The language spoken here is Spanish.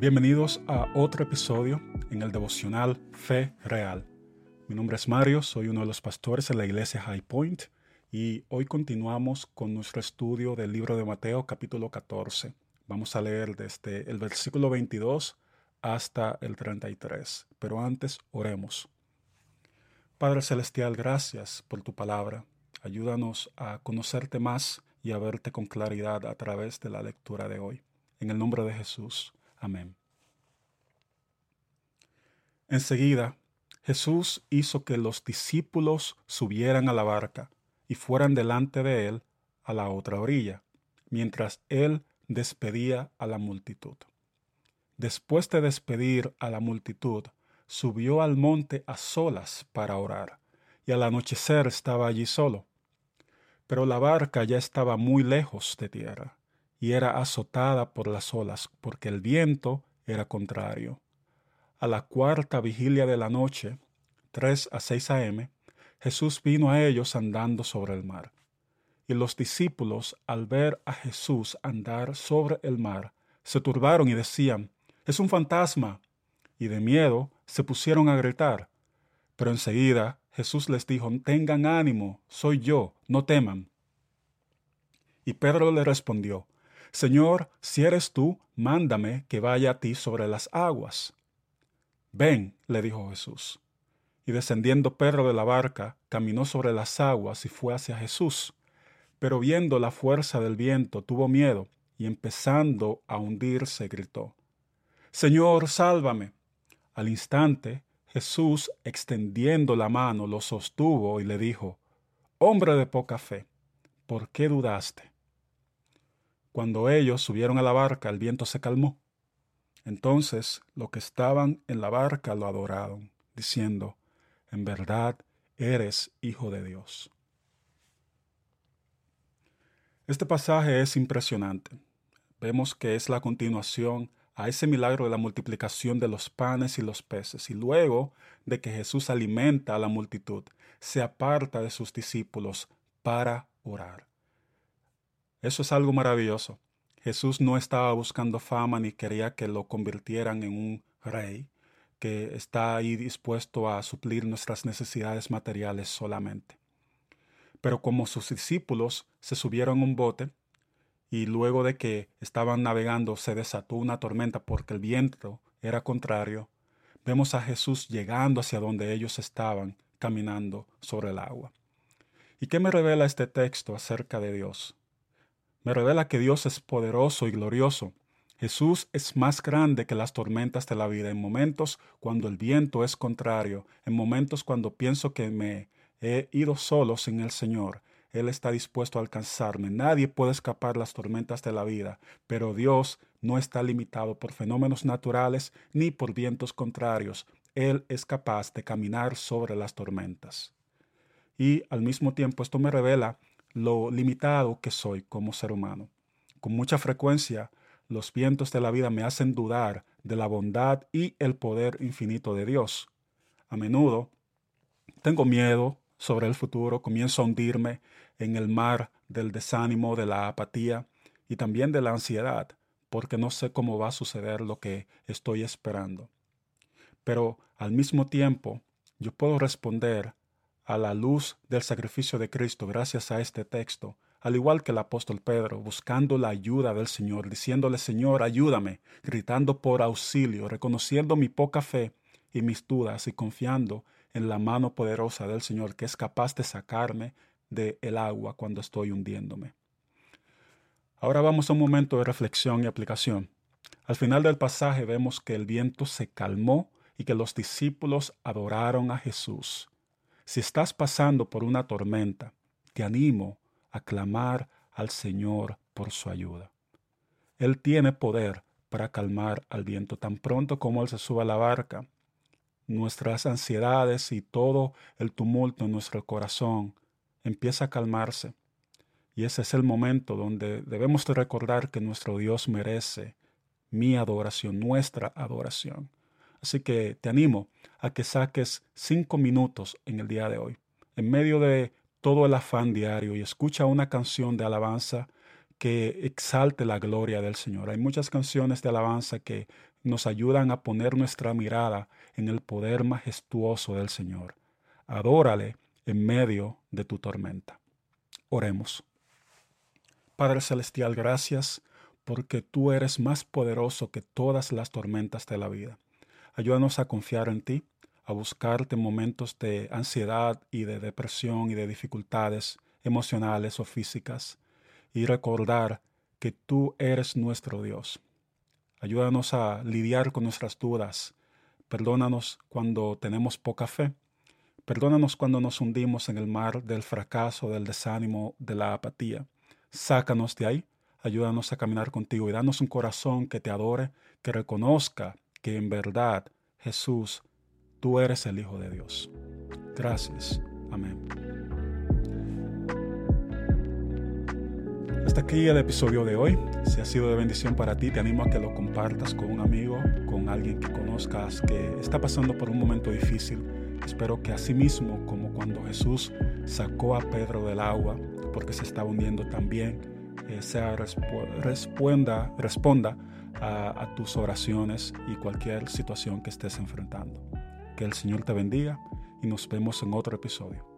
Bienvenidos a otro episodio en el devocional Fe Real. Mi nombre es Mario, soy uno de los pastores en la iglesia High Point y hoy continuamos con nuestro estudio del libro de Mateo capítulo 14. Vamos a leer desde el versículo 22 hasta el 33, pero antes oremos. Padre Celestial, gracias por tu palabra. Ayúdanos a conocerte más y a verte con claridad a través de la lectura de hoy. En el nombre de Jesús. Amén. Enseguida, Jesús hizo que los discípulos subieran a la barca y fueran delante de él a la otra orilla, mientras él despedía a la multitud. Después de despedir a la multitud, subió al monte a solas para orar, y al anochecer estaba allí solo. Pero la barca ya estaba muy lejos de tierra, y era azotada por las olas, porque el viento era contrario. A la cuarta vigilia de la noche, tres a seis a.m., Jesús vino a ellos andando sobre el mar. Y los discípulos, al ver a Jesús andar sobre el mar, se turbaron y decían, Es un fantasma. Y de miedo se pusieron a gritar. Pero enseguida Jesús les dijo, Tengan ánimo, soy yo, no teman. Y Pedro le respondió, Señor, si eres tú, mándame que vaya a ti sobre las aguas. Ven, le dijo Jesús. Y descendiendo Pedro de la barca, caminó sobre las aguas y fue hacia Jesús. Pero viendo la fuerza del viento, tuvo miedo, y empezando a hundirse, gritó, Señor, sálvame. Al instante, Jesús, extendiendo la mano, lo sostuvo y le dijo, Hombre de poca fe, ¿por qué dudaste? Cuando ellos subieron a la barca, el viento se calmó. Entonces los que estaban en la barca lo adoraron, diciendo, En verdad eres hijo de Dios. Este pasaje es impresionante. Vemos que es la continuación a ese milagro de la multiplicación de los panes y los peces, y luego de que Jesús alimenta a la multitud, se aparta de sus discípulos para orar. Eso es algo maravilloso. Jesús no estaba buscando fama ni quería que lo convirtieran en un rey que está ahí dispuesto a suplir nuestras necesidades materiales solamente. Pero como sus discípulos se subieron a un bote y luego de que estaban navegando se desató una tormenta porque el viento era contrario, vemos a Jesús llegando hacia donde ellos estaban caminando sobre el agua. ¿Y qué me revela este texto acerca de Dios? Me revela que Dios es poderoso y glorioso. Jesús es más grande que las tormentas de la vida en momentos cuando el viento es contrario, en momentos cuando pienso que me he ido solo sin el Señor. Él está dispuesto a alcanzarme. Nadie puede escapar las tormentas de la vida, pero Dios no está limitado por fenómenos naturales ni por vientos contrarios. Él es capaz de caminar sobre las tormentas. Y al mismo tiempo esto me revela lo limitado que soy como ser humano. Con mucha frecuencia, los vientos de la vida me hacen dudar de la bondad y el poder infinito de Dios. A menudo tengo miedo sobre el futuro, comienzo a hundirme en el mar del desánimo, de la apatía y también de la ansiedad, porque no sé cómo va a suceder lo que estoy esperando. Pero al mismo tiempo, yo puedo responder a la luz del sacrificio de Cristo gracias a este texto, al igual que el apóstol Pedro, buscando la ayuda del Señor, diciéndole, Señor, ayúdame, gritando por auxilio, reconociendo mi poca fe y mis dudas y confiando en la mano poderosa del Señor que es capaz de sacarme del el agua cuando estoy hundiéndome. Ahora vamos a un momento de reflexión y aplicación. Al final del pasaje vemos que el viento se calmó y que los discípulos adoraron a Jesús. Si estás pasando por una tormenta, te animo a clamar al Señor por su ayuda. Él tiene poder para calmar al viento tan pronto como Él se suba a la barca. Nuestras ansiedades y todo el tumulto en nuestro corazón empieza a calmarse. Y ese es el momento donde debemos de recordar que nuestro Dios merece mi adoración, nuestra adoración. Así que te animo a que saques cinco minutos en el día de hoy, en medio de todo el afán diario y escucha una canción de alabanza que exalte la gloria del Señor. Hay muchas canciones de alabanza que nos ayudan a poner nuestra mirada en el poder majestuoso del Señor. Adórale en medio de tu tormenta. Oremos. Padre Celestial, gracias porque tú eres más poderoso que todas las tormentas de la vida. Ayúdanos a confiar en ti, a buscarte en momentos de ansiedad y de depresión y de dificultades emocionales o físicas y recordar que tú eres nuestro Dios. Ayúdanos a lidiar con nuestras dudas. Perdónanos cuando tenemos poca fe. Perdónanos cuando nos hundimos en el mar del fracaso, del desánimo, de la apatía. Sácanos de ahí. Ayúdanos a caminar contigo y danos un corazón que te adore, que reconozca que en verdad, Jesús, tú eres el Hijo de Dios. Gracias. Amén. Hasta aquí el episodio de hoy. Si ha sido de bendición para ti, te animo a que lo compartas con un amigo, con alguien que conozcas que está pasando por un momento difícil. Espero que así mismo como cuando Jesús sacó a Pedro del agua porque se estaba hundiendo también, eh, sea responda, responda a tus oraciones y cualquier situación que estés enfrentando. Que el Señor te bendiga y nos vemos en otro episodio.